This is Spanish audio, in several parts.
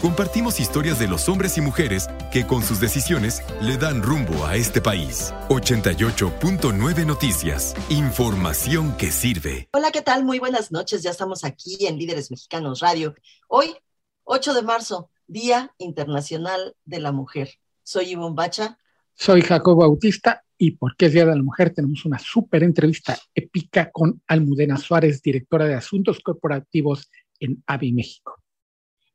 Compartimos historias de los hombres y mujeres que con sus decisiones le dan rumbo a este país. 88.9 Noticias. Información que sirve. Hola, ¿qué tal? Muy buenas noches. Ya estamos aquí en Líderes Mexicanos Radio. Hoy, 8 de marzo, Día Internacional de la Mujer. Soy Ivonne Bacha. Soy Jacobo Bautista y porque es Día de la Mujer tenemos una súper entrevista épica con Almudena Suárez, directora de Asuntos Corporativos en AVI México.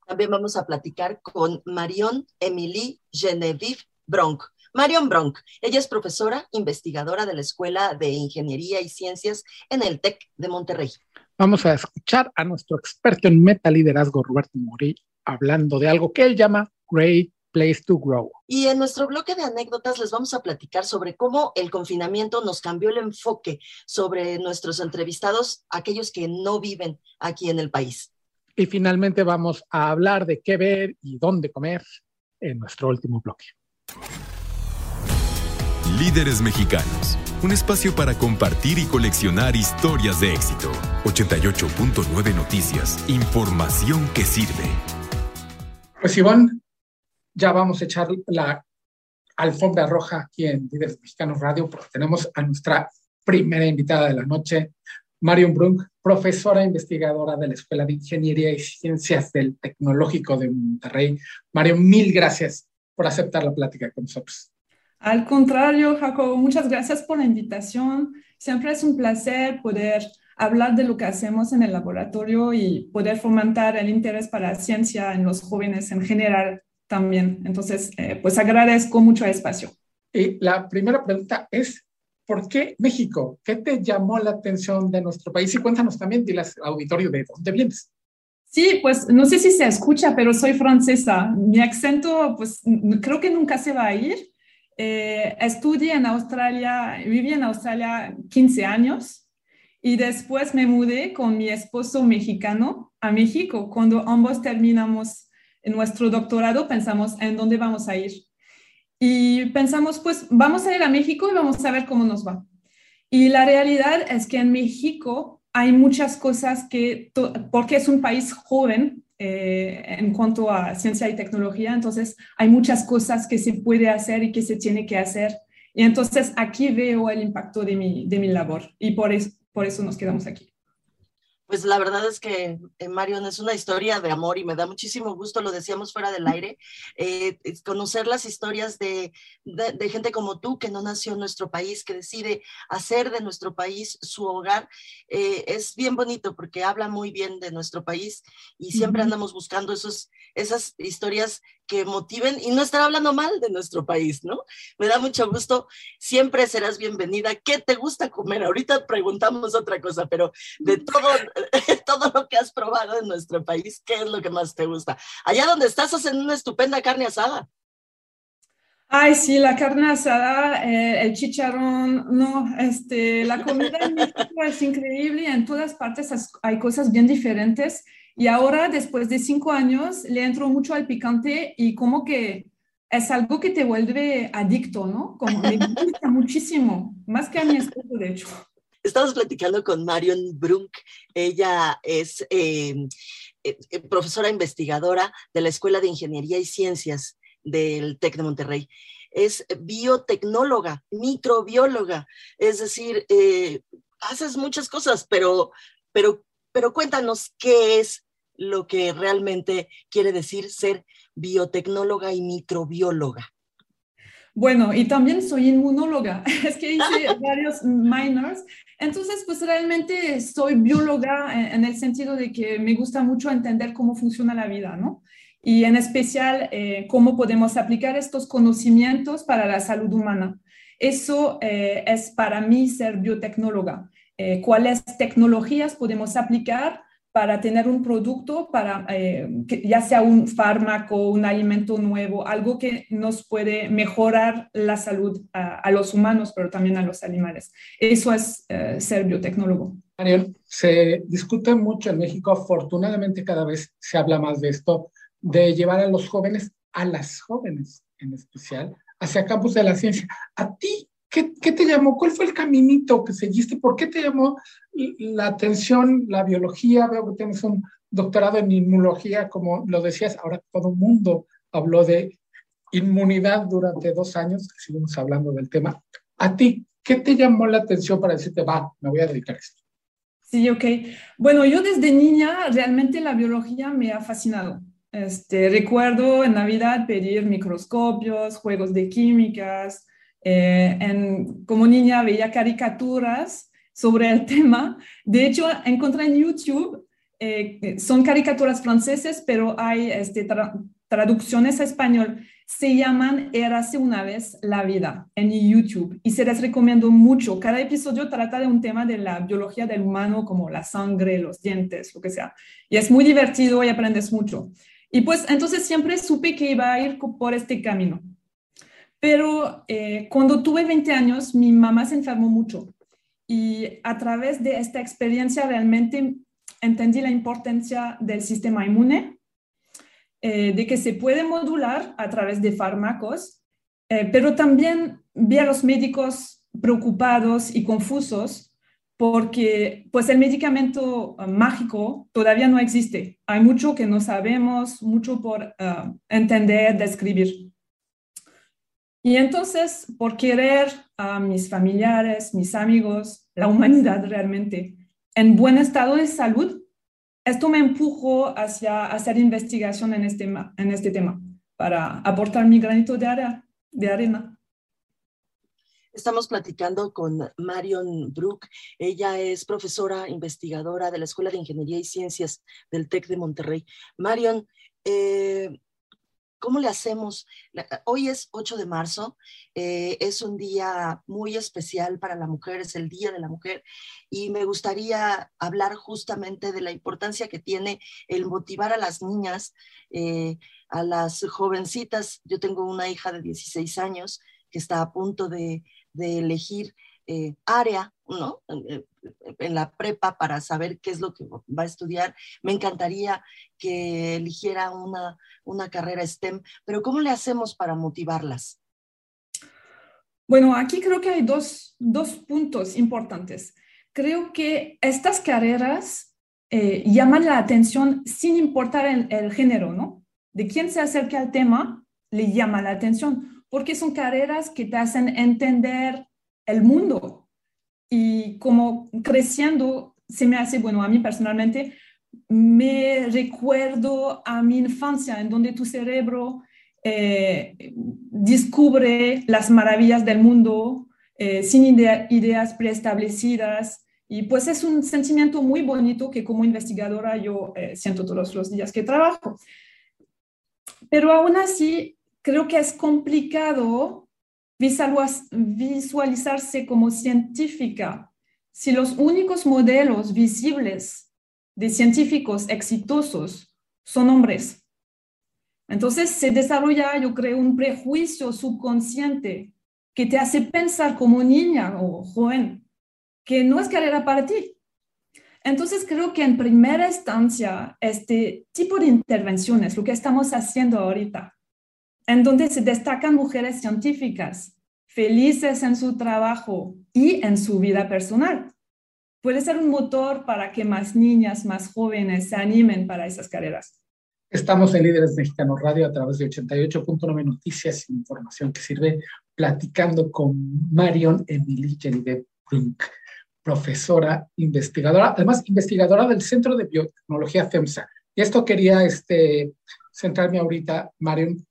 También vamos a platicar con Marion Emilie Genevieve Bronc. Marion Bronc, ella es profesora investigadora de la Escuela de Ingeniería y Ciencias en el TEC de Monterrey. Vamos a escuchar a nuestro experto en metaliderazgo, Roberto Mori, hablando de algo que él llama Great Place to Grow. Y en nuestro bloque de anécdotas les vamos a platicar sobre cómo el confinamiento nos cambió el enfoque sobre nuestros entrevistados, aquellos que no viven aquí en el país. Y finalmente vamos a hablar de qué ver y dónde comer en nuestro último bloque. Líderes Mexicanos, un espacio para compartir y coleccionar historias de éxito. 88.9 Noticias, información que sirve. Pues Ivonne, ya vamos a echar la alfombra roja aquí en Líderes Mexicanos Radio porque tenemos a nuestra primera invitada de la noche, Marion Brunk, profesora investigadora de la Escuela de Ingeniería y Ciencias del Tecnológico de Monterrey. Marion, mil gracias por aceptar la plática con nosotros. Al contrario, Jacobo, muchas gracias por la invitación. Siempre es un placer poder hablar de lo que hacemos en el laboratorio y poder fomentar el interés para la ciencia en los jóvenes en general también. Entonces, eh, pues agradezco mucho el espacio. Y la primera pregunta es, ¿Por qué México? ¿Qué te llamó la atención de nuestro país? Y cuéntanos también, dile al auditorio de dónde vienes. Sí, pues no sé si se escucha, pero soy francesa. Mi acento, pues creo que nunca se va a ir. Eh, estudié en Australia, viví en Australia 15 años y después me mudé con mi esposo mexicano a México. Cuando ambos terminamos nuestro doctorado, pensamos en dónde vamos a ir. Y pensamos, pues vamos a ir a México y vamos a ver cómo nos va. Y la realidad es que en México hay muchas cosas que, porque es un país joven eh, en cuanto a ciencia y tecnología, entonces hay muchas cosas que se puede hacer y que se tiene que hacer. Y entonces aquí veo el impacto de mi, de mi labor y por eso, por eso nos quedamos aquí. Pues la verdad es que, eh, Marion, es una historia de amor y me da muchísimo gusto, lo decíamos fuera del aire, eh, conocer las historias de, de, gente como tú que no nació en nuestro país, que decide hacer de nuestro país su hogar. Eh, es bien bonito porque habla muy bien de nuestro país y siempre andamos buscando esos, esas historias que motiven y no estar hablando mal de nuestro país, ¿no? Me da mucho gusto, siempre serás bienvenida. ¿Qué te gusta comer? Ahorita preguntamos otra cosa, pero de todo, todo lo que has probado en nuestro país, ¿qué es lo que más te gusta? Allá donde estás hacen una estupenda carne asada. Ay, sí, la carne asada, eh, el chicharrón, no, este, la comida en México es increíble, en todas partes hay cosas bien diferentes y ahora, después de cinco años, le entro mucho al picante y como que es algo que te vuelve adicto, ¿no? Como me gusta muchísimo, más que a mi esposo, de hecho. Estamos platicando con Marion Brunk. Ella es em, eh, eh, profesora investigadora de la Escuela de Ingeniería y Ciencias del TEC de Monterrey. Es biotecnóloga, microbióloga, es decir, eh, haces muchas cosas, pero, pero, pero cuéntanos qué es lo que realmente quiere decir ser biotecnóloga y microbióloga. Bueno, y también soy inmunóloga, es que hice varios minors, entonces pues realmente soy bióloga en, el sentido de que me gusta mucho entender cómo funciona la vida, ¿no? Y en especial eh, cómo podemos aplicar estos conocimientos para la salud humana. Eso eh, es para mí ser biotecnóloga. Eh, cuáles tecnologías podemos aplicar para tener un producto, para, eh, ya sea un fármaco, un alimento nuevo, algo que nos puede mejorar la salud a, los humanos, pero también a los animales. Eso es eh, ser biotecnólogo. Marion, se discute mucho en México, afortunadamente cada vez se habla más de esto, de llevar a los jóvenes, a las jóvenes en especial, hacia campos de la ciencia. ¿A ti qué, qué te llamó? ¿Cuál fue el caminito que seguiste? ¿Por qué te llamó la atención la biología? Veo que tienes un doctorado en inmunología, como lo decías, ahora todo el mundo habló de inmunidad durante dos años, seguimos hablando del tema. ¿A ti qué te llamó la atención para decirte, va, me voy a dedicar a esto? Sí, ok. Bueno, yo desde niña realmente la biología me ha fascinado. Este, recuerdo en Navidad pedir microscopios, juegos de químicas. Eh, en, como niña veía caricaturas sobre el tema. De hecho, encontré en YouTube, eh, son caricaturas francesas, pero hay este, traducciones a español se llaman Érase una vez la vida en YouTube y se les recomiendo mucho. Cada episodio trata de un tema de la biología del humano, como la sangre, los dientes, lo que sea. Y es muy divertido y aprendes mucho. Y pues entonces siempre supe que iba a ir por este camino. Pero eh, cuando tuve 20 años, mi mamá se enfermó mucho. Y a través de esta experiencia realmente entendí la importancia del sistema inmune eh, de que se puede modular a través de fármacos, eh, pero también vi a los médicos preocupados y confusos porque pues el medicamento uh, mágico todavía no existe. Hay mucho que no sabemos, mucho por uh, entender, describir. Y entonces, por querer a mis familiares, mis amigos, la humanidad realmente en buen estado de salud, esto me empujó hacia hacer investigación en este, en este tema para aportar mi granito de, arena. Estamos platicando con Marion Brook. Ella es profesora investigadora de la Escuela de Ingeniería y Ciencias del TEC de Monterrey. Marion, eh, ¿Cómo le hacemos? Hoy es 8 de marzo, eh, es un día muy especial para la mujer, es el Día de la Mujer, y me gustaría hablar justamente de la importancia que tiene el motivar a las niñas, eh, a las jovencitas. Yo tengo una hija de 16 años que está a punto de, de elegir eh, área, ¿no? En la prepa para saber qué es lo que va a estudiar. Me encantaría que eligiera una, una carrera STEM, pero ¿cómo le hacemos para motivarlas? Bueno, aquí creo que hay dos, puntos importantes. Creo que estas carreras eh, llaman la atención sin importar el, género, ¿no? De quién se acerca al tema, le llama la atención, porque son carreras que te hacen entender el mundo. Y como creciendo, se me hace, bueno, a mí personalmente, me recuerdo a mi infancia, en donde tu cerebro eh, descubre las maravillas del mundo eh, sin ideas preestablecidas. Y pues es un sentimiento muy bonito que como investigadora yo eh, siento todos los días que trabajo. Pero aún así, creo que es complicado visualizarse como científica si los únicos modelos visibles de científicos exitosos son hombres. Entonces se desarrolla, yo creo, un prejuicio subconsciente que te hace pensar como niña o joven que no es carrera para ti. Entonces creo que en primera instancia este tipo de intervenciones, lo que estamos haciendo ahorita, en donde se destacan mujeres científicas, felices en su trabajo y en su vida personal. Puede ser un motor para que más niñas, más jóvenes se animen para esas carreras. Estamos en Líderes Mexicanos Radio a través de 88.9 Noticias Información que sirve platicando con Marion Emily Jelidet Brunk, profesora investigadora, además investigadora del Centro de Biotecnología FEMSA. Y esto quería este, centrarme ahorita, Marion,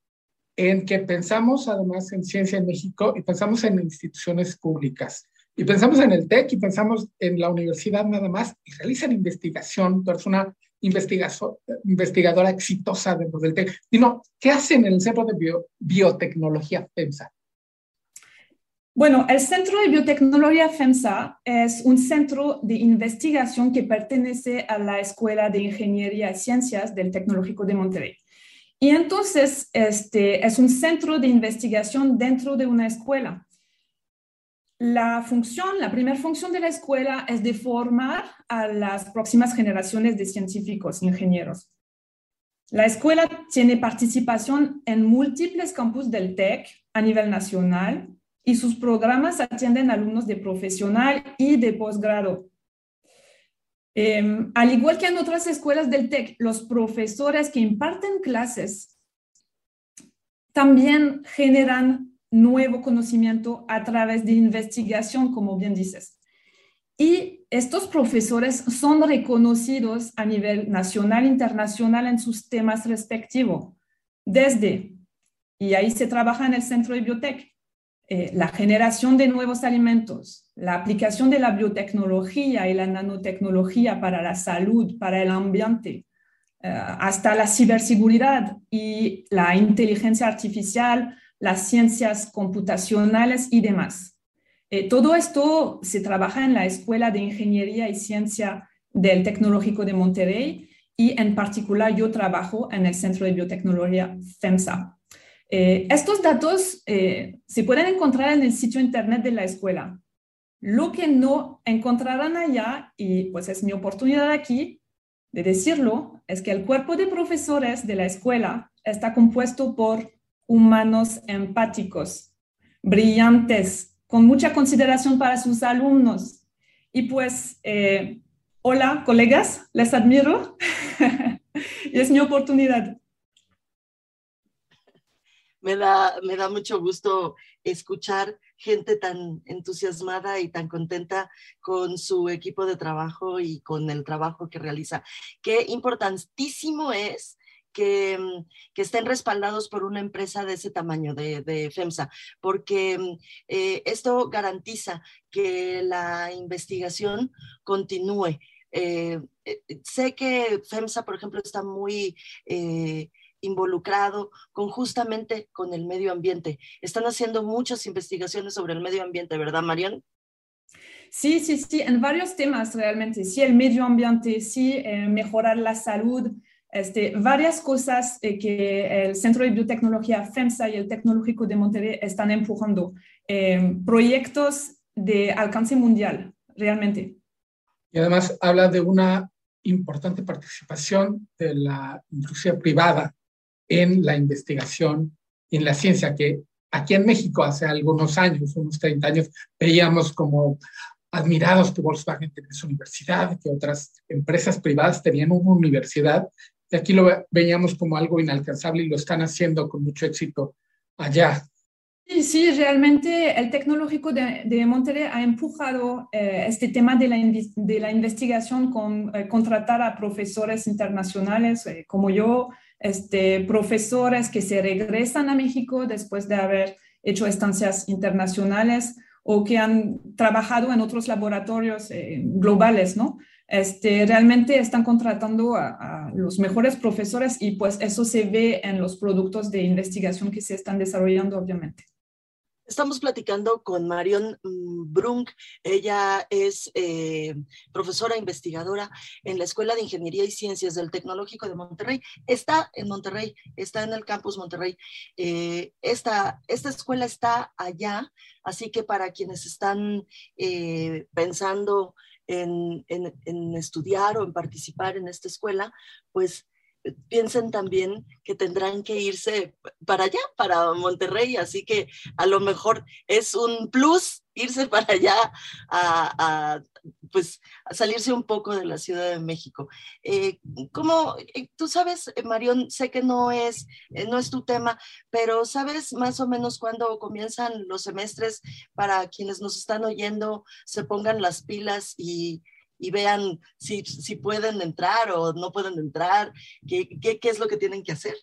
en que pensamos además en ciencia en México y pensamos en instituciones públicas. Y pensamos en el TEC y pensamos en la universidad nada más y realizan investigación. Tú eres una investigadora exitosa dentro del TEC. Y no, ¿qué hacen en el Centro de Biotecnología FEMSA? Bueno, el Centro de Biotecnología FEMSA es un centro de investigación que pertenece a la Escuela de Ingeniería y Ciencias del Tecnológico de Monterrey. Y entonces, este es un centro de investigación dentro de una escuela. la función, la primera función de la escuela es de formar a las próximas generaciones de científicos, ingenieros. La escuela tiene participación en múltiples campus del TEC a nivel nacional y sus programas atienden alumnos de profesional y de posgrado. Em, al igual que en otras escuelas del TEC, los profesores que imparten clases también generan nuevo conocimiento a través de investigación, como bien dices. Y estos profesores son reconocidos a nivel nacional e internacional en sus temas respectivos, desde, y ahí se trabaja en el centro de biotech, eh, la generación de nuevos alimentos, la aplicación de la biotecnología y la nanotecnología para la salud, para el ambiente, eh, hasta la ciberseguridad y la inteligencia artificial, las ciencias computacionales y demás. Eh, todo esto se trabaja en la Escuela de Ingeniería y Ciencia del Tecnológico de Monterrey y en particular yo trabajo en el Centro de Biotecnología FEMSA. Eh, estos datos eh, se pueden encontrar en el sitio internet de la escuela. Lo que no encontrarán allá, y pues es mi oportunidad aquí de decirlo, es que el cuerpo de profesores de la escuela está compuesto por humanos empáticos, brillantes, con mucha consideración para sus alumnos. Y pues, eh, hola, colegas, les admiro y es mi oportunidad. Me da, me da mucho gusto escuchar gente tan entusiasmada y tan contenta con su equipo de trabajo y con el trabajo que realiza. Qué importantísimo es Mm, que, estén respaldados por una empresa de ese tamaño, de, FEMSA, porque mm, eh, esto garantiza que la investigación continúe. Eh, eh, sé que FEMSA, por ejemplo, está muy involucrado con justamente con el medio ambiente. Están haciendo muchas investigaciones sobre el medio ambiente, ¿verdad, Marion? Sí, sí, sí, en varios temas realmente. Sí, el medio ambiente, sí, mejorar la salud, este, varias cosas eh, que el Centro de Biotecnología FEMSA y el Tecnológico de Monterrey están empujando. Eh, proyectos de alcance mundial, realmente. Y además habla de una importante participación de la industria privada en la investigación en la ciencia, que aquí en México hace algunos años, unos 30 años, veíamos como admirados que Volkswagen tenía su universidad, que otras empresas privadas tenían una universidad y aquí lo veíamos como algo inalcanzable y lo están haciendo con mucho éxito allá. Sí, sí, realmente el tecnológico de, de Monterrey ha empujado eh, este tema de la, de la investigación con eh, contratar a profesores internacionales eh, como yo, este, profesores que se regresan a México después de haber hecho estancias internacionales o que han trabajado en otros laboratorios globales, ¿no? Este, realmente están contratando a, los mejores profesores y pues eso se ve en los productos de investigación que se están desarrollando, obviamente. Estamos platicando con Marion mm, Brunk. Ella es eh, profesora investigadora en la Escuela de Ingeniería y Ciencias del Tecnológico de Monterrey. Está en Monterrey, está en el campus Monterrey. Eh, esta, esta escuela está allá, así que para quienes están eh, pensando en, estudiar o en participar en esta escuela, pues piensen también que tendrán que irse para allá, para Monterrey, así que a lo mejor es un plus irse para allá a, pues salirse un poco de la Ciudad de México. Eh, como eh, tú sabes, eh, Marión, sé que no es, no es tu tema, pero sabes más o menos cuándo comienzan los semestres para quienes nos están oyendo, se pongan las pilas y, vean si, si, pueden entrar o no pueden entrar, qué, qué, qué es lo que tienen que hacer.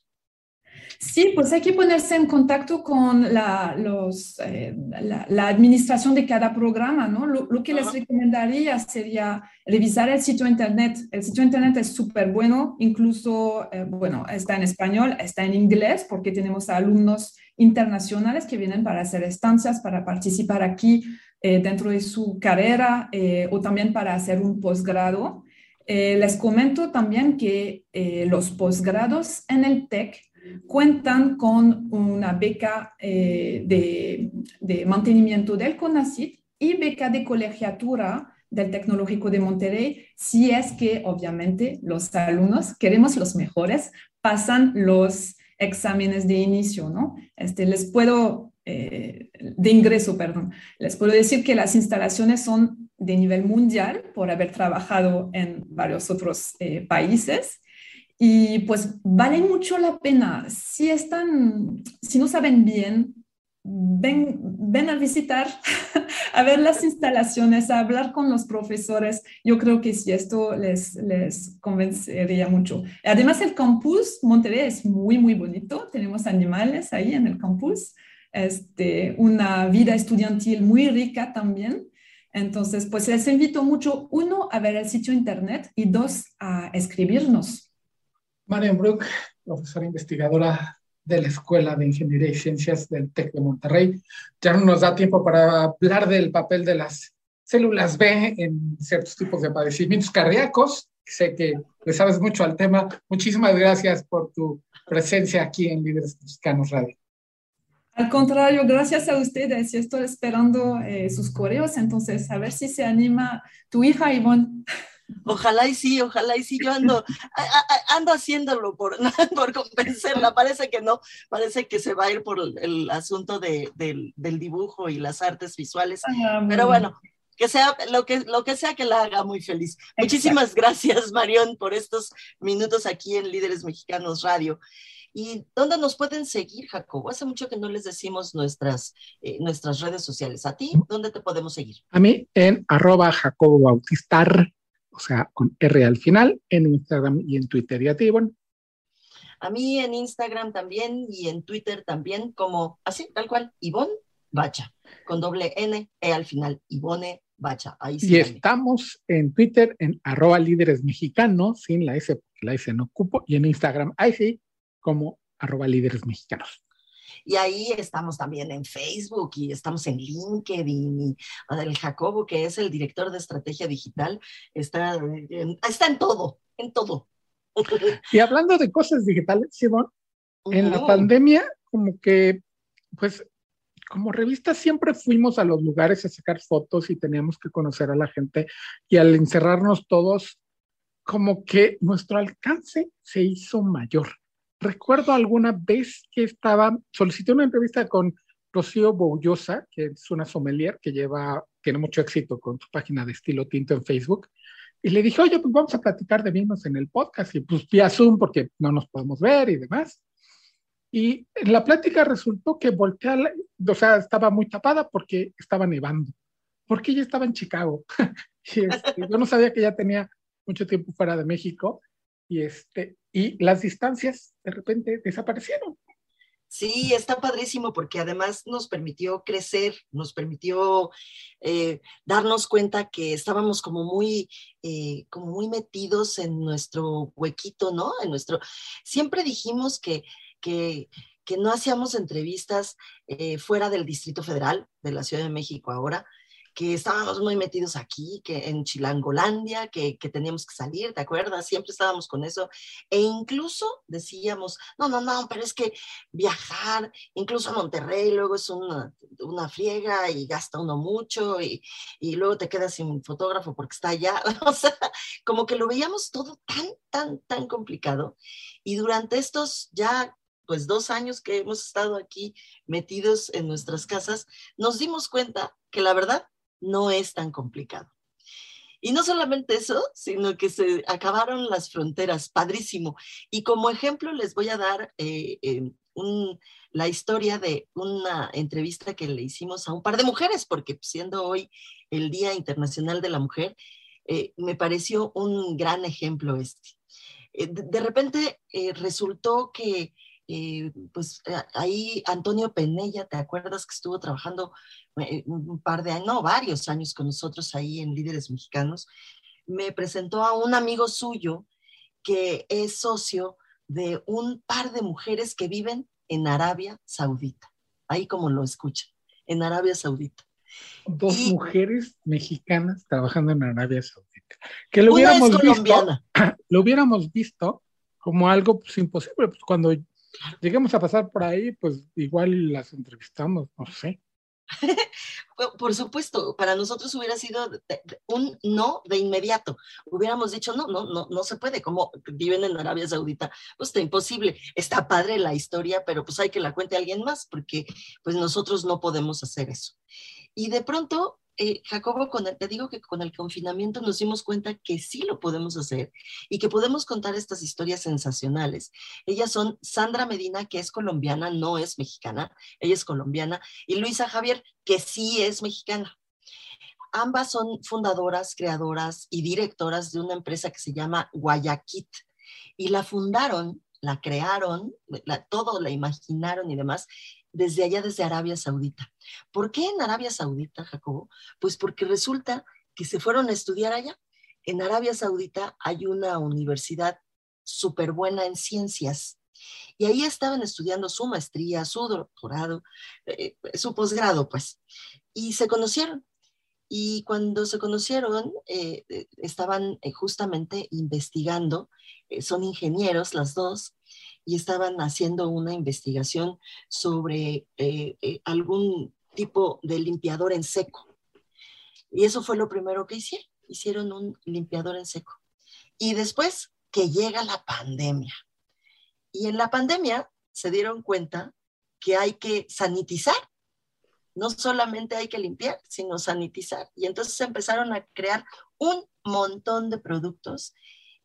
Sí, pues hay que ponerse en contacto con la, los, eh, la, administración de cada programa, ¿no? Lo, que les recomendaría sería revisar el sitio internet. El sitio internet es súper bueno, incluso, eh, bueno, está en español, está en inglés, porque tenemos alumnos internacionales que vienen para hacer estancias, para participar aquí eh, dentro de su carrera o también para hacer un posgrado. les comento también que los posgrados en el TEC cuentan con una beca eh, de, mantenimiento del CONACYT y beca de colegiatura del Tecnológico de Monterrey, si es que obviamente los alumnos, queremos los mejores, pasan los exámenes de inicio, ¿no? Este, les puedo, eh, de ingreso, perdón, les puedo decir que las instalaciones son de nivel mundial por haber trabajado en varios otros eh, países y pues vale mucho la pena. Si están, si no saben bien, ven, ven a visitar, a ver las instalaciones, a hablar con los profesores. Yo creo que sí, esto les, les convencería mucho. Además, el campus Monterrey es muy, muy bonito. Tenemos animales ahí en el campus. Este, una vida estudiantil muy rica también. Entonces, pues les invito mucho, uno, a ver el sitio internet y dos, a escribirnos. Marian Brook, profesora investigadora de la Escuela de Ingeniería y Ciencias del TEC de Monterrey. Ya no nos da tiempo para hablar del papel de las células B en ciertos tipos de padecimientos cardíacos. Sé que le sabes mucho al tema. Muchísimas gracias por tu presencia aquí en Líderes Mexicanos Radio. Al contrario, gracias a ustedes. Yo estoy esperando eh, sus correos, entonces a ver si se anima tu hija Ivonne. Ojalá y sí, ojalá y sí, yo ando, ando haciéndolo por, por convencerla, parece que no, parece que se va a ir por el asunto de, del, del, dibujo y las artes visuales, ah, pero bueno, que sea lo que, lo que sea que la haga muy feliz. Muchísimas gracias, Marión, por estos minutos aquí en Líderes Mexicanos Radio. ¿Y dónde nos pueden seguir, Jacobo? Hace mucho que no les decimos nuestras, eh, nuestras redes sociales. ¿A ti dónde te podemos seguir? A mí en arroba Jacobo Bautistar o sea, con R al final, en Instagram y en Twitter. ¿Y a ti, Ivonne? A mí en Instagram también y en Twitter también, como así, tal cual, Ivonne Bacha, con doble N, E al final, Ivone Bacha. Ahí sí y estamos en Twitter en arroba líderes mexicanos, sin la S, porque la S no ocupo, y en Instagram, ahí sí, como arroba líderes mexicanos. Y ahí estamos también en Facebook y estamos en LinkedIn. Y el Jacobo, que es el director de estrategia digital, está en, está en todo, en todo. Y hablando de cosas digitales, Simón, en la pandemia, como que, pues, como revista siempre fuimos a los lugares a sacar fotos y teníamos que conocer a la gente y al encerrarnos todos, como que nuestro alcance se hizo mayor recuerdo alguna vez que estaba, solicité una entrevista con Rocío Boullosa, que es una sommelier que lleva, tiene mucho éxito con su página de estilo tinto en Facebook, y le dije, oye, pues vamos a platicar de vinos en el podcast, y pues vía Zoom porque no nos podemos ver y demás. Y en la plática resultó que volteé, o sea, estaba muy tapada porque estaba nevando, porque ella estaba en Chicago. y este, yo no sabía que ella tenía mucho tiempo fuera de México y, este, y las distancias de repente desaparecieron. Sí, está padrísimo porque además nos permitió crecer, nos permitió eh, darnos cuenta que estábamos como muy, eh, como muy metidos en nuestro huequito, ¿no? En nuestro. Siempre dijimos que, que, que no hacíamos entrevistas eh, fuera del Distrito Federal, de la Ciudad de México ahora, que estábamos muy metidos aquí, que en Chilangolandia, que, que, teníamos que salir, ¿te acuerdas? Siempre estábamos con eso. E incluso decíamos, no, no, no, pero es que viajar, incluso a Monterrey, luego es una, una friega y gasta uno mucho y, y, luego te quedas sin fotógrafo porque está allá. o sea, como que lo veíamos todo tan, tan, tan complicado. Y durante estos ya pues dos años que hemos estado aquí metidos en nuestras casas, nos dimos cuenta que la verdad no es tan complicado. Y no solamente eso, sino que se acabaron las fronteras, padrísimo. Y como ejemplo les voy a dar eh, eh, la historia de una entrevista que le hicimos a un par de mujeres, porque siendo hoy el Día Internacional de la Mujer, eh, me pareció un gran ejemplo este. de, repente resultó que eh, pues eh, ahí Antonio Penella, ¿te acuerdas que estuvo trabajando eh, un par de años, no, varios años con nosotros ahí en Líderes Mexicanos? Me presentó a un amigo suyo que es socio de un par de mujeres que viven en Arabia Saudita, ahí como lo escuchan, en Arabia Saudita. Dos mujeres mexicanas trabajando en Arabia Saudita. Que lo hubiéramos visto, lo hubiéramos visto como algo pues, imposible, pues cuando lleguemos a pasar por ahí, pues igual las entrevistamos, no sé. Por supuesto, para nosotros hubiera sido un no de inmediato. Hubiéramos dicho, no, no, no, no se puede. Como viven en Arabia Saudita, pues está imposible. Está padre la historia, pero pues hay que la cuente alguien más, porque pues nosotros no podemos hacer eso. Y de pronto eh, Jacobo, te digo que con el confinamiento nos dimos cuenta que sí lo podemos hacer y que podemos contar estas historias sensacionales. Ellas son Sandra Medina, que es colombiana, no es mexicana, ella es colombiana, y Luisa Javier, que sí es mexicana. Ambas son fundadoras, creadoras y directoras de una empresa que se llama Guayaquit y la fundaron, la crearon, todo la imaginaron y demás desde allá, desde Arabia Saudita. ¿Por qué en Arabia Saudita, Jacobo? Pues porque resulta que se fueron a estudiar allá. En Arabia Saudita hay una universidad súper buena en ciencias. Y ahí estaban estudiando su maestría, su doctorado, eh, su posgrado, pues. Y se conocieron. Y cuando se conocieron, eh, eh, estaban justamente investigando, son ingenieros las dos, y estaban haciendo una investigación sobre eh, eh, algún tipo de limpiador en seco. Y eso fue lo primero que hicieron. Hicieron un limpiador en seco. Y después que llega la pandemia. Y en la pandemia se dieron cuenta que hay que sanitizar. No solamente hay que limpiar, sino sanitizar. Y entonces empezaron a crear un montón de productos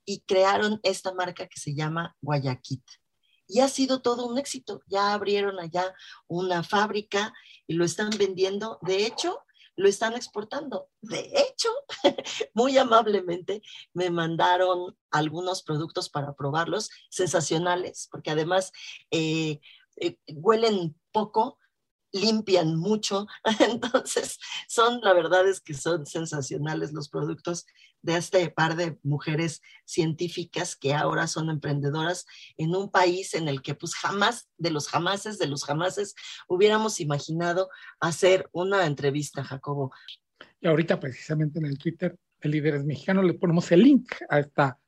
y crearon esta marca que se llama Guayaquit y ha sido todo un éxito. Ya abrieron allá una fábrica y lo están vendiendo. De hecho, lo están exportando. De hecho, muy amablemente me mandaron algunos productos para probarlos, sensacionales, porque además eh, eh, huelen poco, limpian mucho, entonces son, la verdad es que son sensacionales los productos de este par de mujeres científicas que ahora son emprendedoras en un país en el que pues jamás, de los jamases, de los jamases, hubiéramos imaginado hacer una entrevista, Jacobo. Y ahorita precisamente en el Twitter de Líderes Mexicanos le ponemos el link a esta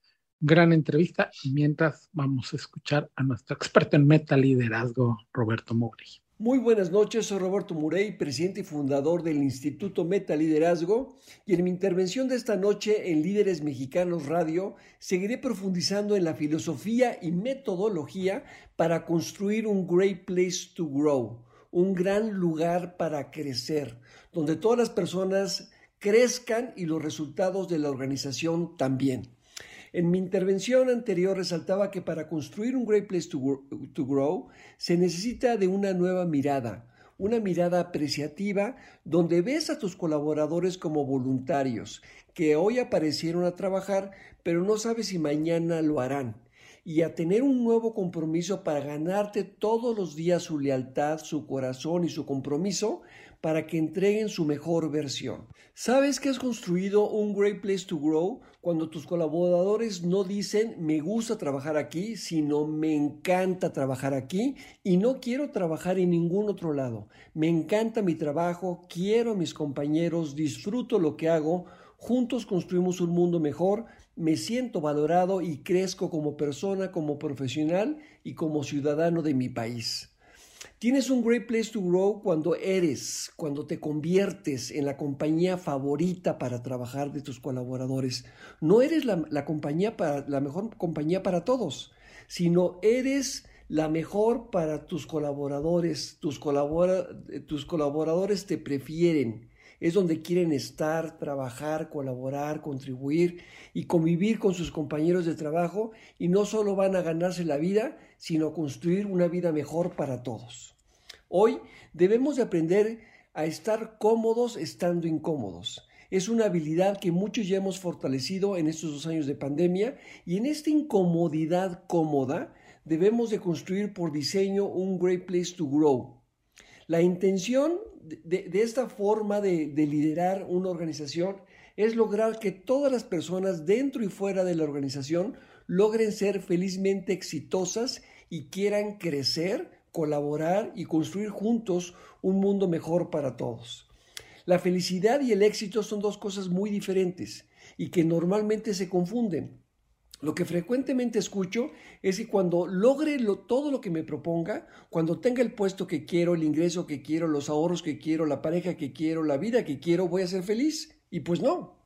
gran entrevista mientras vamos a escuchar a nuestro experto en meta liderazgo, Roberto Mogri. Muy buenas noches, soy Roberto Murey, presidente y fundador del Instituto Meta Liderazgo, y en mi intervención de esta noche en Líderes Mexicanos Radio seguiré profundizando en la filosofía y metodología para construir un great place to grow, un gran lugar para crecer, donde todas las personas crezcan y los resultados de la organización también. En mi intervención anterior resaltaba que para construir un Great Place to, Grow se necesita de una nueva mirada, una mirada apreciativa donde ves a tus colaboradores como voluntarios, que hoy aparecieron a trabajar, pero no sabes si mañana lo harán, y a tener un nuevo compromiso para ganarte todos los días su lealtad, su corazón y su compromiso para que entreguen su mejor versión. ¿Sabes que has construido un Great Place to Grow cuando tus colaboradores no dicen me gusta trabajar aquí, sino me encanta trabajar aquí y no quiero trabajar en ningún otro lado? Me encanta mi trabajo, quiero a mis compañeros, disfruto lo que hago, juntos construimos un mundo mejor, me siento valorado y crezco como persona, como profesional y como ciudadano de mi país. Tienes un great place to grow cuando eres, cuando te conviertes en la compañía favorita para trabajar de tus colaboradores. No eres la, compañía para, la mejor compañía para todos, sino eres la mejor para tus colaboradores. Tus, tus colaboradores te prefieren. Es donde quieren estar, trabajar, colaborar, contribuir y convivir con sus compañeros de trabajo y no solo van a ganarse la vida, sino construir una vida mejor para todos. Hoy debemos de aprender a estar cómodos estando incómodos. Es una habilidad que muchos ya hemos fortalecido en estos dos años de pandemia y en esta incomodidad cómoda debemos de construir por diseño un great place to grow. La intención de, esta forma de liderar una organización es lograr que todas las personas dentro y fuera de la organización logren ser felizmente exitosas y quieran crecer, colaborar y construir juntos un mundo mejor para todos. La felicidad y el éxito son dos cosas muy diferentes y que normalmente se confunden. Lo que frecuentemente escucho es que cuando logre todo lo que me proponga, cuando tenga el puesto que quiero, el ingreso que quiero, los ahorros que quiero, la pareja que quiero, la vida que quiero, voy a ser feliz. Y pues no,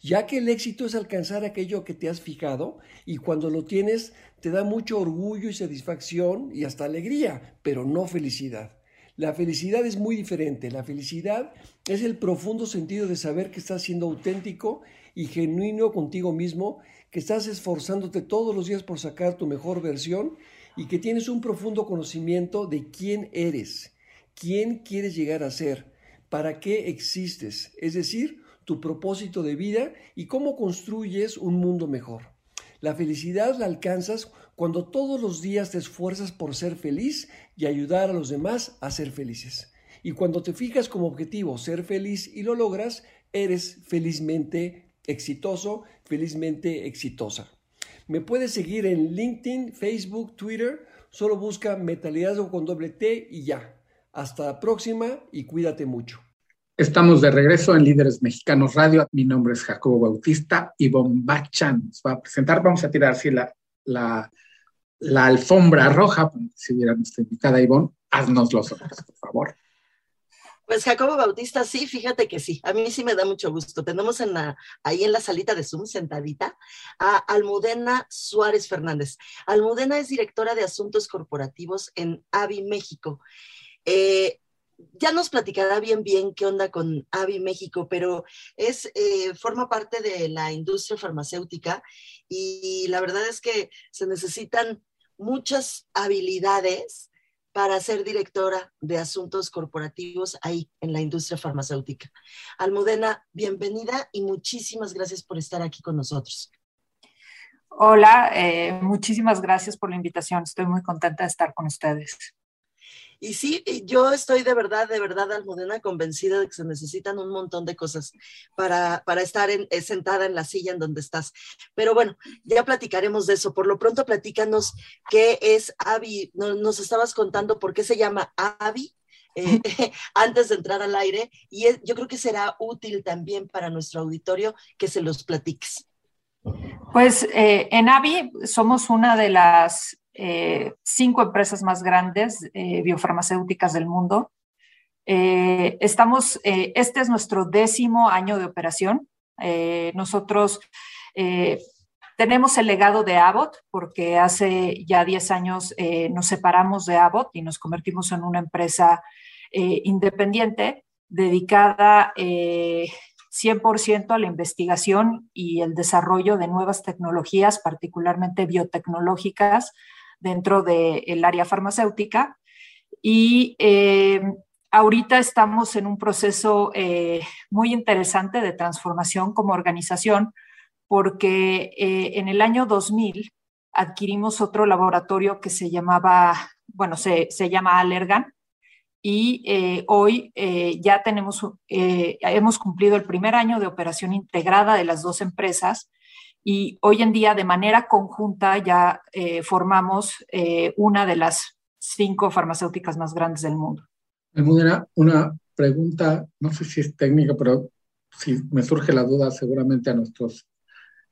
ya que el éxito es alcanzar aquello que te has fijado y cuando lo tienes te da mucho orgullo y satisfacción y hasta alegría, pero no felicidad. La felicidad es muy diferente. La felicidad es el profundo sentido de saber que estás siendo auténtico y genuino contigo mismo, que estás esforzándote todos los días por sacar tu mejor versión y que tienes un profundo conocimiento de quién eres, quién quieres llegar a ser, para qué existes, es decir, tu propósito de vida y cómo construyes un mundo mejor. La felicidad la alcanzas cuando todos los días te esfuerzas por ser feliz y ayudar a los demás a ser felices. Y cuando te fijas como objetivo ser feliz y lo logras, eres felizmente exitoso, felizmente exitosa. Me puedes seguir en LinkedIn, Facebook, Twitter. Solo busca Metaliazgo con doble T y ya. Hasta la próxima y cuídate mucho. Estamos de regreso en Líderes Mexicanos Radio. Mi nombre es Jacobo Bautista y Bombacha nos va a presentar. Vamos a tirar así la, la, alfombra roja para recibir a nuestra invitada Ivonne. Haznos los ojos, por favor. Pues Jacobo Bautista, sí, fíjate que sí, a mí sí me da mucho gusto. Tenemos en la, ahí en la salita de Zoom, sentadita, a Almudena Suárez Fernández. Almudena es directora de Asuntos Corporativos en AVI México. Eh, ya nos platicará bien bien qué onda con Avi México, pero es, eh, forma parte de la industria farmacéutica y la verdad es que se necesitan muchas habilidades para ser directora de asuntos corporativos ahí en la industria farmacéutica. Almudena, bienvenida y muchísimas gracias por estar aquí con nosotros. Hola, eh, muchísimas gracias por la invitación. Estoy muy contenta de estar con ustedes. Y sí, yo estoy de verdad, de verdad, Almudena, convencida de que se necesitan un montón de cosas para, para estar eh, sentada en la silla en donde estás. Pero bueno, ya platicaremos de eso. Por lo pronto, platícanos qué es AVI. Nos, estabas contando por qué se llama AVI. Eh, antes de entrar al aire y yo creo que será útil también para nuestro auditorio que se los platiques. Pues eh, en AVI somos una de las eh, cinco empresas más grandes eh, biofarmacéuticas del mundo. Eh, estamos, este es nuestro décimo año de operación. nosotros tenemos el legado de Abbott porque hace ya 10 años nos separamos de Abbott y nos convertimos en una empresa independiente dedicada 100% a la investigación y el desarrollo de nuevas tecnologías, particularmente biotecnológicas, dentro del área farmacéutica. Y eh, ahorita estamos en un proceso eh, muy interesante de transformación como organización, porque eh, en el año 2000 adquirimos otro laboratorio que se llamaba, bueno, se, se llama Allergan, y hoy ya tenemos, hemos cumplido el primer año de operación integrada de las dos empresas y hoy en día de manera conjunta ya eh, formamos eh, una de las cinco farmacéuticas más grandes del mundo. Una, una pregunta, no sé si es técnica, pero si me surge la duda seguramente a nuestros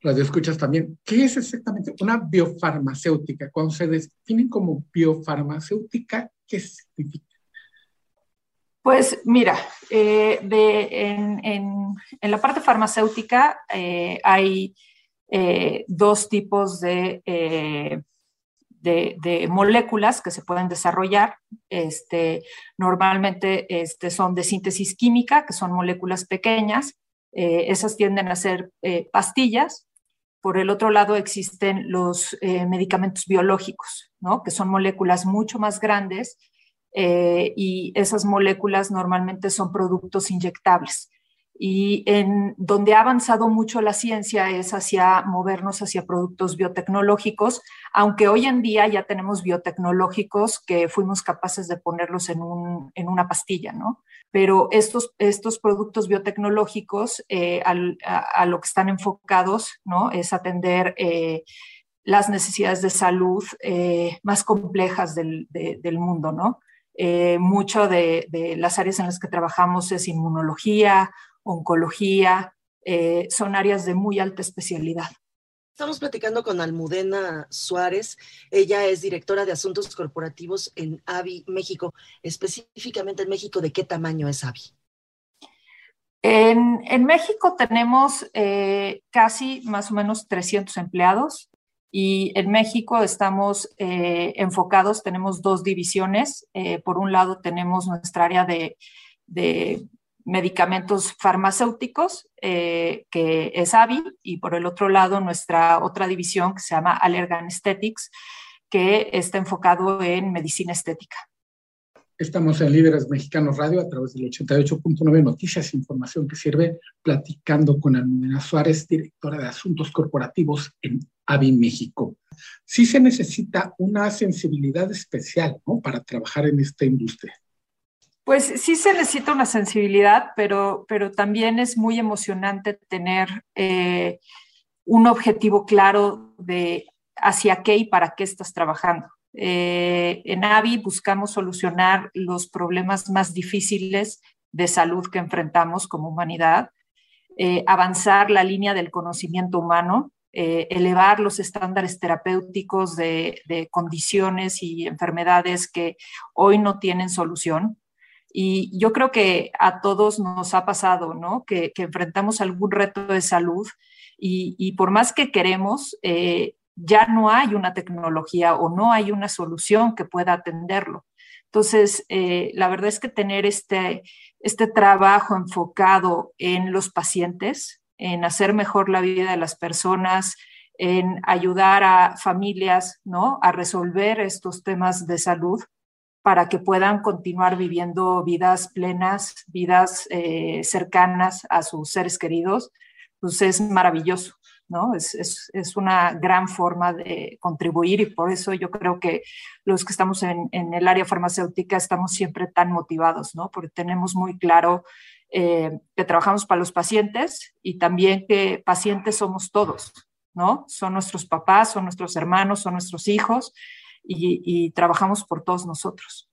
radioescuchas también. ¿Qué es exactamente una biofarmacéutica? Cuando se definen como biofarmacéutica, ¿qué significa? Pues mira, eh, de, en, en, en, la parte farmacéutica hay eh, dos tipos eh, de, de, moléculas que se pueden desarrollar. Este, normalmente este, son de síntesis química, que son moléculas pequeñas. Eh, esas tienden a ser pastillas. Por el otro lado existen los medicamentos biológicos, ¿no? que son moléculas mucho más grandes y esas moléculas normalmente son productos inyectables y en donde ha avanzado mucho la ciencia es hacia movernos hacia productos biotecnológicos, aunque hoy en día ya tenemos biotecnológicos que fuimos capaces de ponerlos en, un, en una pastilla, ¿no? Pero estos, estos productos biotecnológicos eh, a, lo que están enfocados, ¿no? Es atender eh, las necesidades de salud eh, más complejas del, del mundo, ¿no? mucho de, de, las áreas en las que trabajamos es inmunología, oncología, eh, son áreas de muy alta especialidad. Estamos platicando con Almudena Suárez. Ella es directora de Asuntos Corporativos en AVI México. Específicamente en México, ¿de qué tamaño es AVI? En, México tenemos eh, casi más o menos 300 empleados y en México estamos eh, enfocados, tenemos dos divisiones. Eh, por un lado tenemos nuestra área de medicamentos farmacéuticos, eh, que es AVI, y por el otro lado nuestra otra división que se llama Allergan Aesthetics, que está enfocado en medicina estética. Estamos en Líderes Mexicanos Radio a través del 88.9 Noticias, información que sirve, platicando con Almudena Suárez, directora de Asuntos Corporativos en AVI México. Sí se necesita una sensibilidad especial para trabajar en esta industria. Pues sí se necesita una sensibilidad, pero, pero también es muy emocionante tener eh, un objetivo claro de hacia qué y para qué estás trabajando. Eh, en AVI buscamos solucionar los problemas más difíciles de salud que enfrentamos como humanidad, eh, avanzar la línea del conocimiento humano, elevar los estándares terapéuticos de, de condiciones y enfermedades que hoy no tienen solución y yo creo que a todos nos ha pasado, ¿no? Que, enfrentamos algún reto de salud y, por más que queremos, eh, ya no hay una tecnología o no hay una solución que pueda atenderlo. Entonces, eh, la verdad es que tener este, este trabajo enfocado en los pacientes, en hacer mejor la vida de las personas, en ayudar a familias, ¿no? A resolver estos temas de salud, para que puedan continuar viviendo vidas plenas, vidas eh, cercanas a sus seres queridos, pues es maravilloso, ¿no? Es, es, una gran forma de contribuir y por eso yo creo que los que estamos en, en el área farmacéutica estamos siempre tan motivados, ¿no? Porque tenemos muy claro eh, que trabajamos para los pacientes y también que pacientes somos todos, ¿no? Son nuestros papás, son nuestros hermanos, son nuestros hijos y, trabajamos por todos nosotros.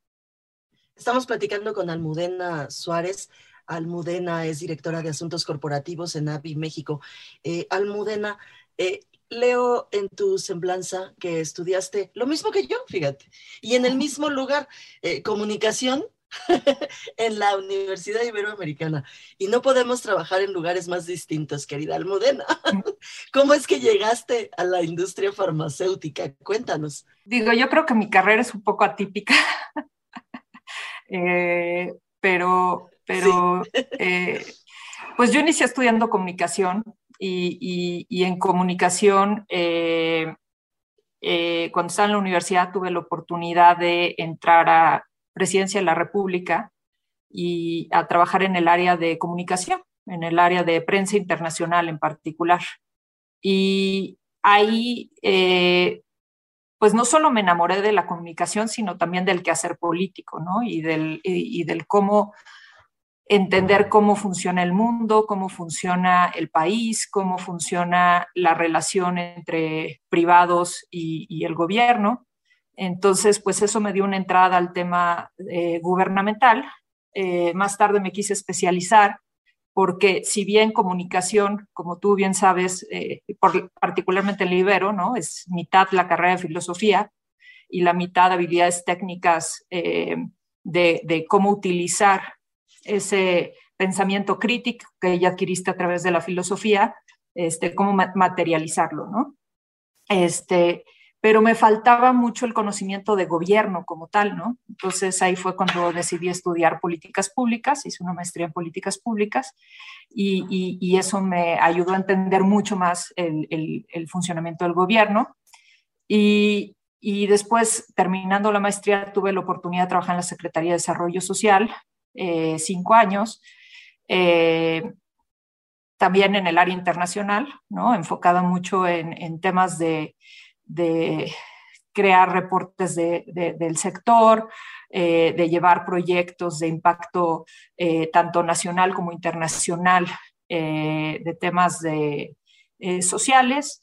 Estamos platicando con Almudena Suárez. Almudena es directora de Asuntos Corporativos en AVI México. Eh, Almudena, eh, leo en tu semblanza que estudiaste lo mismo que yo, fíjate, y en el mismo lugar, eh, comunicación en la Universidad Iberoamericana y no podemos trabajar en lugares más distintos, querida Almudena. ¿Cómo es que llegaste a la industria farmacéutica? Cuéntanos. Digo, yo creo que mi carrera es un poco atípica, eh, pero, pero eh, pues yo inicié estudiando comunicación y, en comunicación, eh, cuando estaba en la universidad, tuve la oportunidad de entrar a Presidencia de la República y a trabajar en el área de comunicación, en el área de prensa internacional en particular. Y ahí, eh, pues no solo me enamoré de la comunicación, sino también del quehacer político, ¿no? Y del, y, del cómo entender cómo funciona el mundo, cómo funciona el país, cómo funciona la relación entre privados y, el gobierno. Entonces, pues eso me dio una entrada al tema eh, gubernamental. Eh, más tarde me quise especializar porque si bien comunicación, como tú bien sabes, eh, particularmente el Ibero, ¿no? Es mitad la carrera de filosofía y la mitad habilidades técnicas de, cómo utilizar ese pensamiento crítico que ya adquiriste a través de la filosofía, este, cómo materializarlo, ¿no? Este, pero me faltaba mucho el conocimiento de gobierno como tal, ¿no? Entonces ahí fue cuando decidí estudiar políticas públicas, hice una maestría en políticas públicas y, eso me ayudó a entender mucho más el, funcionamiento del gobierno. Y, después, terminando la maestría, tuve la oportunidad de trabajar en la Secretaría de Desarrollo Social, eh, cinco años. Eh, también en el área internacional, ¿no? enfocada mucho en temas de, de crear reportes del sector, eh, de llevar proyectos de impacto eh, tanto nacional como internacional eh, de temas de, sociales.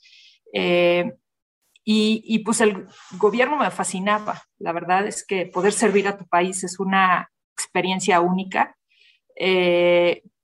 Y, pues el gobierno me fascinaba. La verdad es que poder servir a tu país es una experiencia única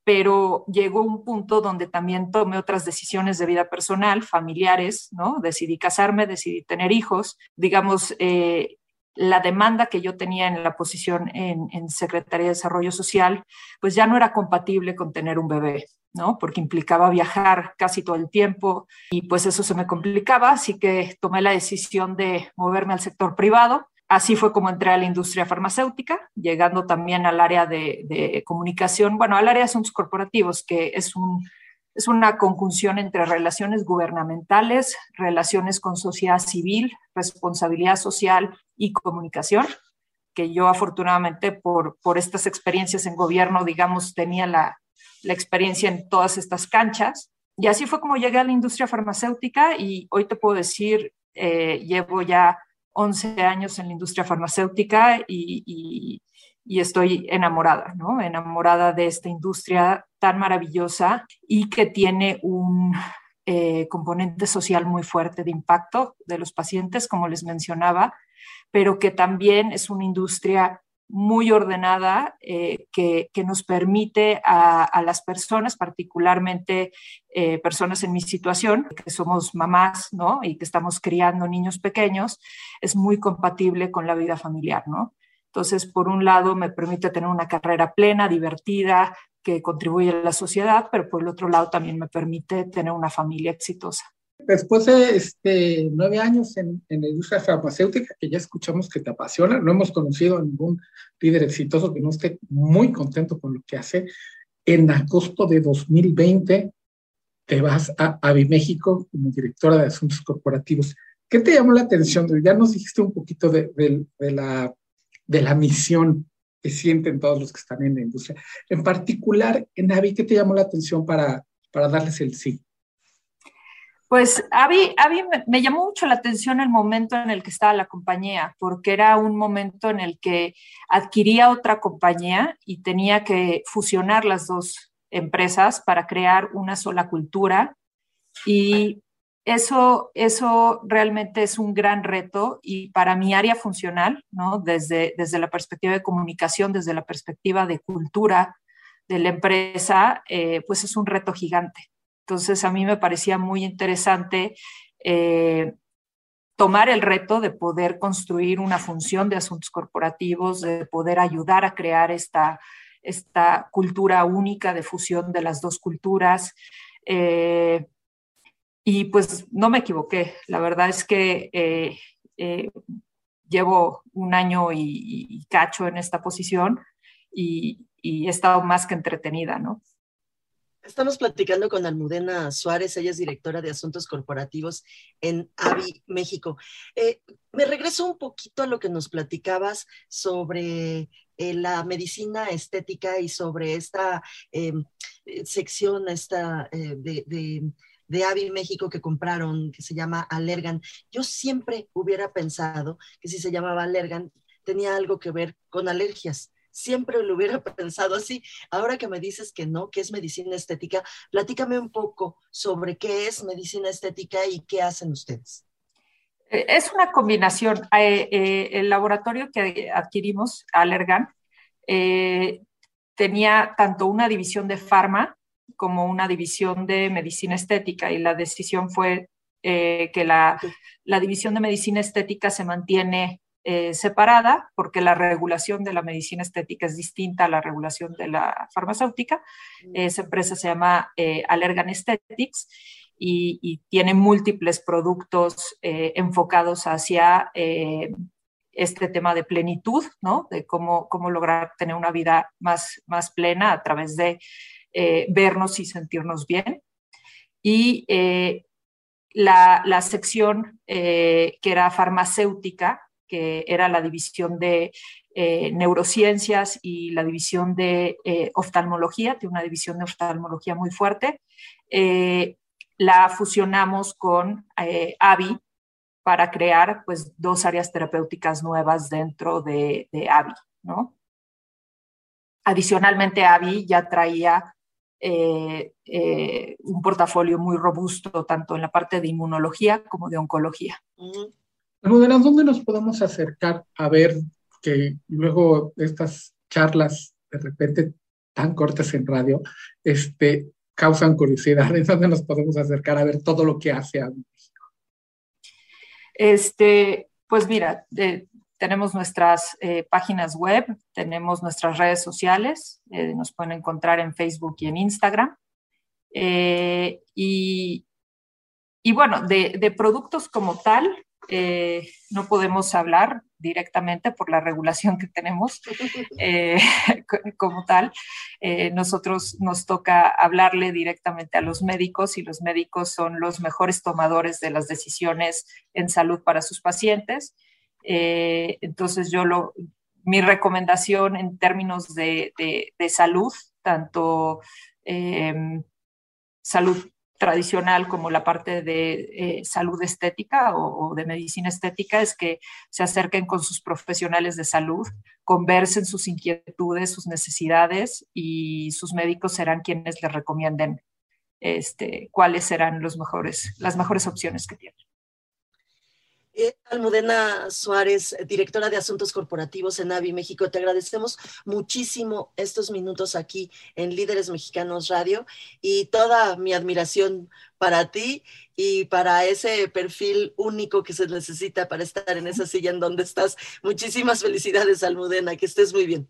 pero llegó un punto donde también tomé otras decisiones de vida personal, familiares, ¿no? Decidí casarme, decidí tener hijos, digamos, eh, la demanda que yo tenía en la posición en, en, Secretaría de Desarrollo Social, pues ya no era compatible con tener un bebé, ¿no? Porque implicaba viajar casi todo el tiempo y pues eso se me complicaba, así que tomé la decisión de moverme al sector privado. Así fue como entré a la industria farmacéutica, llegando también al área de, comunicación, bueno, al área de asuntos corporativos, que es un es una conjunción entre relaciones gubernamentales, relaciones con sociedad civil, responsabilidad social y comunicación, que yo afortunadamente por, estas experiencias en gobierno, digamos, tenía la, la experiencia en todas estas canchas. Y así fue como llegué a la industria farmacéutica y hoy te puedo decir, eh, llevo ya 11 años en la industria farmacéutica y, estoy enamorada, ¿no? Enamorada de esta industria tan maravillosa y que tiene un eh, componente social muy fuerte de impacto de los pacientes, como les mencionaba, pero que también es una industria muy ordenada eh, que, que, nos permite a, a las personas, particularmente eh, personas en mi situación, que somos mamás, ¿no? Y que estamos criando niños pequeños, es muy compatible con la vida familiar, ¿no? Entonces, por un lado, me permite tener una carrera plena, divertida, que contribuye a la sociedad, pero por el otro lado también me permite tener una familia exitosa. Después de este, nueve años en, en, la industria farmacéutica, que ya escuchamos que te apasiona, no hemos conocido a ningún líder exitoso que no esté muy contento con lo que hace. En agosto de 2020 te vas a Aviméxico como directora de asuntos corporativos. ¿Qué te llamó la atención? Ya nos dijiste un poquito de, de, la de la misión que sienten todos los que están en la industria. En particular, en Avi, ¿qué te llamó la atención para, para darles el sí? Pues Avi, me, llamó mucho la atención el momento en el que estaba la compañía, porque era un momento en el que adquiría otra compañía y tenía que fusionar las dos empresas para crear una sola cultura. Y eso, eso realmente es un gran reto y para mi área funcional, ¿no? desde, desde la perspectiva de comunicación, desde la perspectiva de cultura de la empresa, eh, pues es un reto gigante. Entonces a mí me parecía muy interesante eh, tomar el reto de poder construir una función de asuntos corporativos, de poder ayudar a crear esta, esta cultura única de fusión de las dos culturas. Eh, y pues no me equivoqué. La verdad es que eh, llevo un año y, y, cacho en esta posición y, y, he estado más que entretenida, ¿no? Estamos platicando con Almudena Suárez, ella es directora de Asuntos Corporativos en AVI, México. Eh, me regreso un poquito a lo que nos platicabas sobre eh, la medicina estética y sobre esta eh, sección esta, de, de de Avi México que compraron, que se llama Allergan. Yo siempre hubiera pensado que si se llamaba Allergan tenía algo que ver con alergias. Siempre lo hubiera pensado así. Ahora que me dices que no, que es medicina estética, platícame un poco sobre qué es medicina estética y qué hacen ustedes. Eh, es una combinación. Eh, eh, el laboratorio que adquirimos, Allergan, eh, tenía tanto una división de farma como una división de medicina estética y la decisión fue que la, la, división de medicina estética se mantiene eh, separada porque la regulación de la medicina estética es distinta a la regulación de la farmacéutica. Mm. Esa empresa se llama eh, Allergan Aesthetics y, y, tiene múltiples productos eh, enfocados hacia eh, este tema de plenitud, ¿no? De cómo, cómo lograr tener una vida más, más plena a través de eh, vernos y sentirnos bien. Y eh, la, la, sección eh, que era farmacéutica, que era la división de eh, neurociencias y la división de eh, oftalmología, tiene una división de oftalmología muy fuerte, la fusionamos con AVI para crear pues, dos áreas terapéuticas nuevas dentro de, de AVI. ¿no? Adicionalmente, AVI ya traía eh, eh, un portafolio muy robusto tanto en la parte de inmunología como de oncología. Almudena, ¿dónde nos podemos acercar a ver que luego estas charlas de repente tan cortas en radio, este, causan curiosidad. ¿En dónde nos podemos acercar a ver todo lo que hace a México? Este, pues mira, tenemos nuestras eh, páginas web, tenemos nuestras redes sociales, eh, nos pueden encontrar en Facebook y en Instagram. Eh, y, y, bueno, de, de, productos como tal, no podemos hablar directamente por la regulación que tenemos eh, como tal. Eh, nosotros nos toca hablarle directamente a los médicos y los médicos son los mejores tomadores de las decisiones en salud para sus pacientes. Eh, entonces yo lo, mi recomendación en términos de, de salud, tanto salud tradicional como la parte de eh, salud estética o, de medicina estética es que se acerquen con sus profesionales de salud, conversen sus inquietudes, sus necesidades y sus médicos serán quienes les recomienden este, cuáles serán los mejores, las mejores opciones que tienen. Eh, Almudena Suárez, directora de Asuntos Corporativos en AVI México, te agradecemos muchísimo estos minutos aquí en Líderes Mexicanos Radio y toda mi admiración para ti y para ese perfil único que se necesita para estar en esa silla en donde estás. Muchísimas felicidades, Almudena, que estés muy bien.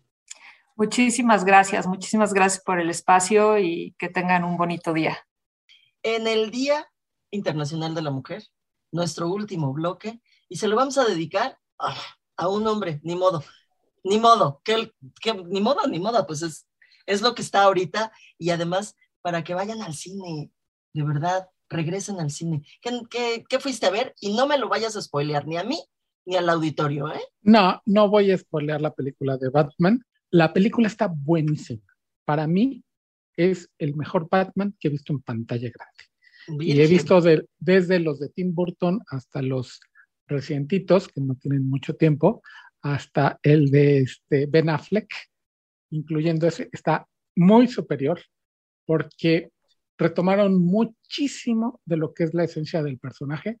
Muchísimas gracias, muchísimas gracias por el espacio y que tengan un bonito día. En el Día Internacional de la Mujer, nuestro último bloque y se lo vamos a dedicar a, un hombre, ni modo, ni modo, que, que, ni modo, ni modo, pues es, es lo que está ahorita y además para que vayan al cine, de verdad, regresen al cine. ¿Qué, qué, fuiste a ver? Y no me lo vayas a spoilear ni a mí ni al auditorio, ¿eh? No, no voy a spoilear la película de Batman. La película está buenísima. Para mí es el mejor Batman que he visto en pantalla grande. Y he visto desde los de Tim Burton hasta los recientitos, que no tienen mucho tiempo, hasta el de este Ben Affleck, incluyendo ese, está muy superior porque retomaron muchísimo de lo que es la esencia del personaje.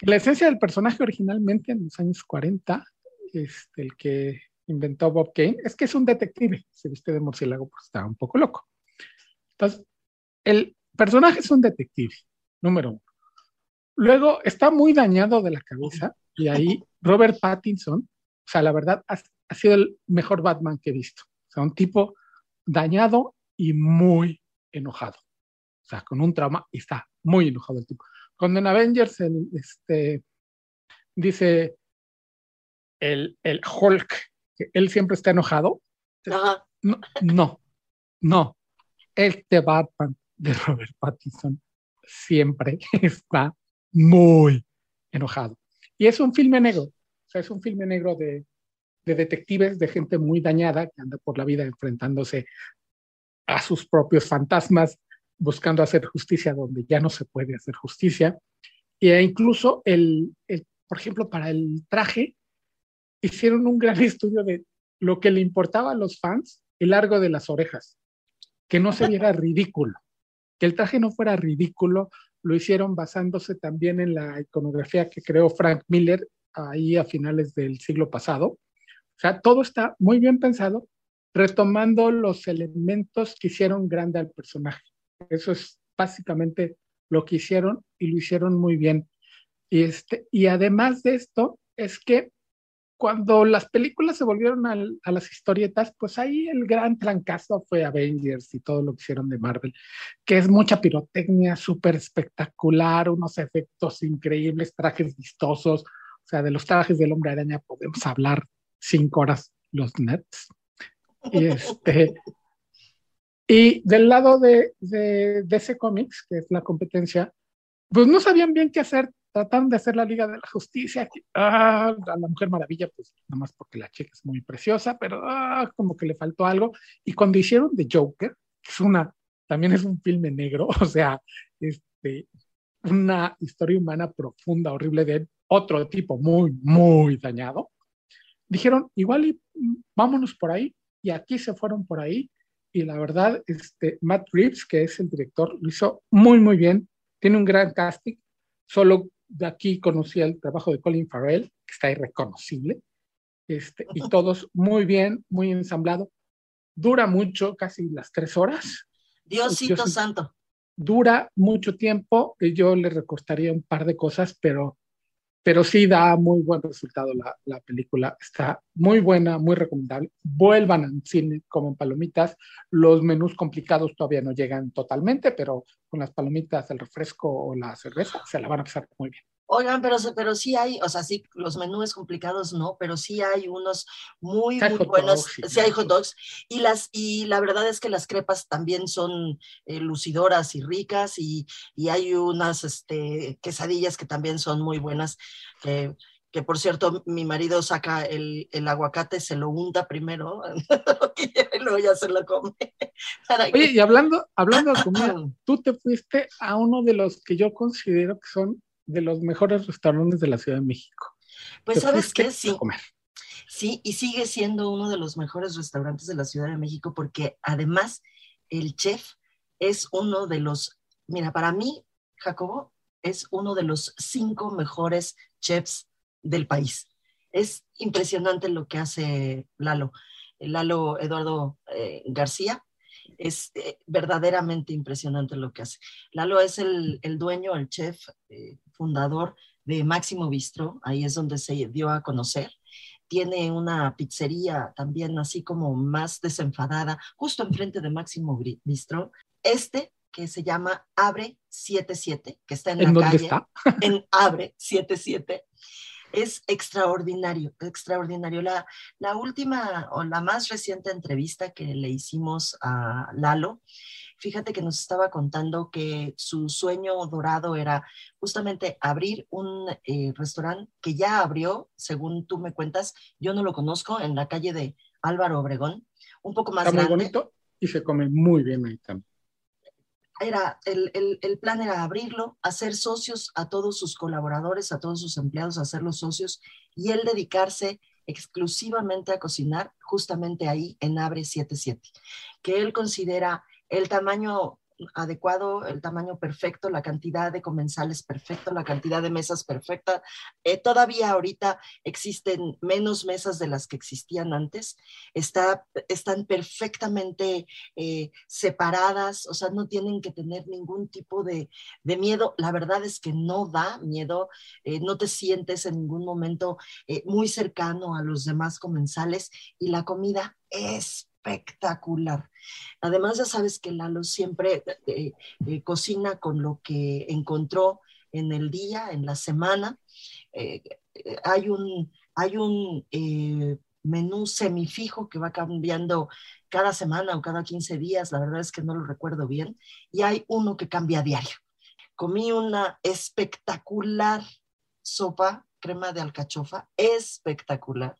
La esencia del personaje originalmente en los años 40, este, el que inventó Bob Kane, es que es un detective, se viste de murciélago porque está un poco loco. Entonces, el, personaje es un detective, número uno. Luego está muy dañado de la cabeza y ahí Robert Pattinson, o sea, la verdad, ha, sido el mejor Batman que he visto. O sea, un tipo dañado y muy enojado. O sea, con un trauma y está muy enojado el tipo. Cuando en Avengers este, dice el, el Hulk que él siempre está enojado, no, no, no. Este Batman de Robert Pattinson siempre está muy enojado. Y es un filme negro, o sea, es un filme negro de, de detectives, de gente muy dañada que anda por la vida enfrentándose a sus propios fantasmas, buscando hacer justicia donde ya no se puede hacer justicia. E incluso, el, el, por ejemplo, para el traje, hicieron un gran estudio de lo que le importaba a los fans, el largo de las orejas, que no se viera ridículo que el traje no fuera ridículo, lo hicieron basándose también en la iconografía que creó Frank Miller ahí a finales del siglo pasado. O sea, todo está muy bien pensado, retomando los elementos que hicieron grande al personaje. Eso es básicamente lo que hicieron y lo hicieron muy bien. Y, este, y además de esto, es que cuando las películas se volvieron a las historietas, pues ahí el gran trancazo fue Avengers y todo lo que hicieron de Marvel, que es mucha pirotecnia, súper espectacular, unos efectos increíbles, trajes vistosos, o sea, de los trajes del hombre araña podemos hablar cinco horas los nets. Y, este, y del lado de, de, de ese cómics, que es la competencia, pues no sabían bien qué hacer trataron de hacer la Liga de la Justicia, ah, a la Mujer Maravilla, pues nada más porque la chica es muy preciosa, pero ah, como que le faltó algo. Y cuando hicieron The Joker, que es una, también es un filme negro, o sea, este, una historia humana profunda, horrible de otro tipo muy, muy dañado, dijeron, igual y vámonos por ahí, y aquí se fueron por ahí, y la verdad, este, Matt Reeves, que es el director, lo hizo muy, muy bien, tiene un gran casting, solo de aquí conocí el trabajo de Colin Farrell, que está irreconocible, este, y todos muy bien, muy ensamblado. dura mucho, casi las tres horas. Diosito santo. Dura mucho tiempo y yo le recortaría un par de cosas, pero, pero sí da muy buen resultado la, la película. Está muy buena, muy recomendable. Vuelvan al cine como palomitas. Los menús complicados todavía no llegan totalmente, pero con las palomitas, el refresco o la cerveza se la van a pasar muy bien. Oigan, pero, pero sí hay, o sea, sí, los menús complicados no, pero sí hay unos muy, muy buenos, sí, hay hot dogs, y, las, y la verdad es que las crepas también son eh, lucidoras y ricas, y, y, hay unas este, quesadillas que también son muy buenas, que, que por cierto, mi marido saca el, el aguacate, se lo unta primero, y luego ya se lo come. Oye, y hablando, hablando de comida, tú te fuiste a uno de los que yo considero que son de los mejores restaurantes de la Ciudad de México. Pues sabes qué, sí. Sí, y sigue siendo uno de los mejores restaurantes de la Ciudad de México porque además el chef es uno de los, mira, para mí, Jacobo, es uno de los cinco mejores chefs del país. Es impresionante lo que hace Lalo. Lalo Eduardo eh, García es eh, verdaderamente impresionante lo que hace. Lalo es el, el dueño, el chef, eh, fundador de Máximo Bistro, ahí es donde se dio a conocer. Tiene una pizzería también así como más desenfadada, justo enfrente de Máximo Bistro. Este que se llama Abre 77, que está en, ¿En la dónde calle, está? en Abre 77 es extraordinario, extraordinario. La, la última o la más reciente entrevista que le hicimos a Lalo, fíjate que nos estaba contando que su sueño dorado era justamente abrir un eh, restaurante que ya abrió, según tú me cuentas, yo no lo conozco, en la calle de Álvaro Obregón, un poco más Está muy bonito y se come muy bien ahí también. Era, el, el, el, plan era abrirlo, hacer socios a todos sus colaboradores, a todos sus empleados, hacerlos socios y él dedicarse exclusivamente a cocinar justamente ahí en Abre 77, que él considera el tamaño adecuado, el tamaño perfecto, la cantidad de comensales perfecto, la cantidad de mesas perfecta. Eh, todavía ahorita existen menos mesas de las que existían antes, Está, están perfectamente eh, separadas, o sea, no tienen que tener ningún tipo de, de miedo. La verdad es que no da miedo, eh, no te sientes en ningún momento eh, muy cercano a los demás comensales y la comida es espectacular. Además, ya sabes que Lalo siempre eh, eh, cocina con lo que encontró en el día, en la semana. Eh, hay un, hay un eh, menú semifijo que va cambiando cada semana o cada 15 días, la verdad es que no lo recuerdo bien, y hay uno que cambia a diario. Comí una espectacular sopa, crema de alcachofa, espectacular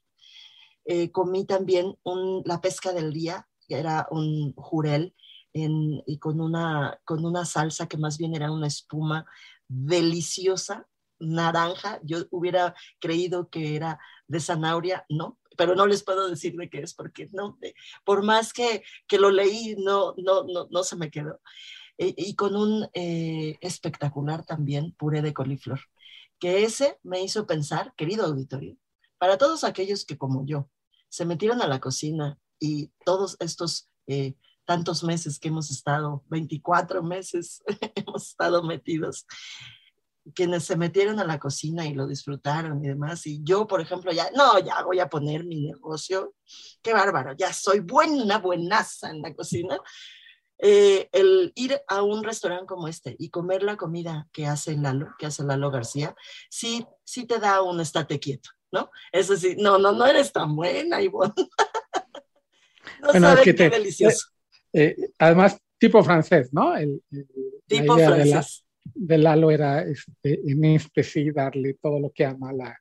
eh, comí también un, la pesca del día, que era un jurel en, y con una, con una salsa que más bien era una espuma deliciosa, naranja. Yo hubiera creído que era de zanahoria, no, pero no les puedo decir de qué es, porque no, por más que, que lo leí, no, no, no, no se me quedó. E, y con un eh, espectacular también puré de coliflor, que ese me hizo pensar, querido auditorio, para todos aquellos que como yo se metieron a la cocina y todos estos eh, tantos meses que hemos estado, 24 meses hemos estado metidos, quienes se metieron a la cocina y lo disfrutaron y demás, y yo, por ejemplo, ya, no, ya voy a poner mi negocio, qué bárbaro, ya soy buena, buenaza en la cocina. Eh, el ir a un restaurante como este y comer la comida que hace Lalo, que hace Lalo García, sí, sí te da un estate quieto. ¿No? Es decir, no, no, no eres tan buena, Ivonne. no Bueno, sabes es que qué te- delicioso. Eh, además, tipo francés, ¿no? El, tipo idea de, la- francés. de Lalo era este, en este sí darle todo lo que ama la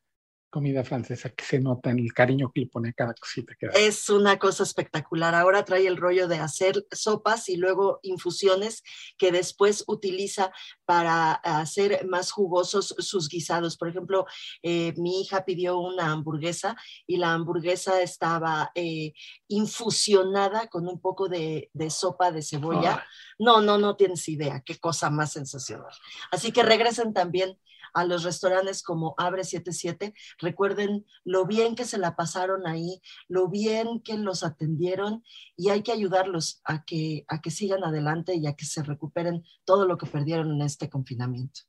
comida francesa, que se nota en el cariño que le pone a cada cosita que da. Es una cosa espectacular. Ahora trae el rollo de hacer sopas y luego infusiones que después utiliza para hacer más jugosos sus guisados. Por ejemplo, eh, mi hija pidió una hamburguesa y la hamburguesa estaba eh, infusionada con un poco de, de sopa de cebolla. No, no, no tienes idea. Qué cosa más sensacional. Así que regresen también a los restaurantes como Abre 77. Recuerden lo bien que se la pasaron ahí, lo bien que los atendieron y hay que ayudarlos a que, a que sigan adelante y a que se recuperen todo lo que perdieron en este confinamiento.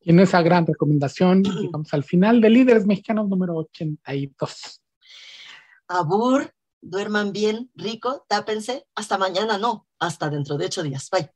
Y en esa gran recomendación, llegamos al final de Líderes Mexicanos número 82. Abur, duerman bien, rico, tápense. Hasta mañana, no, hasta dentro de ocho días. Bye.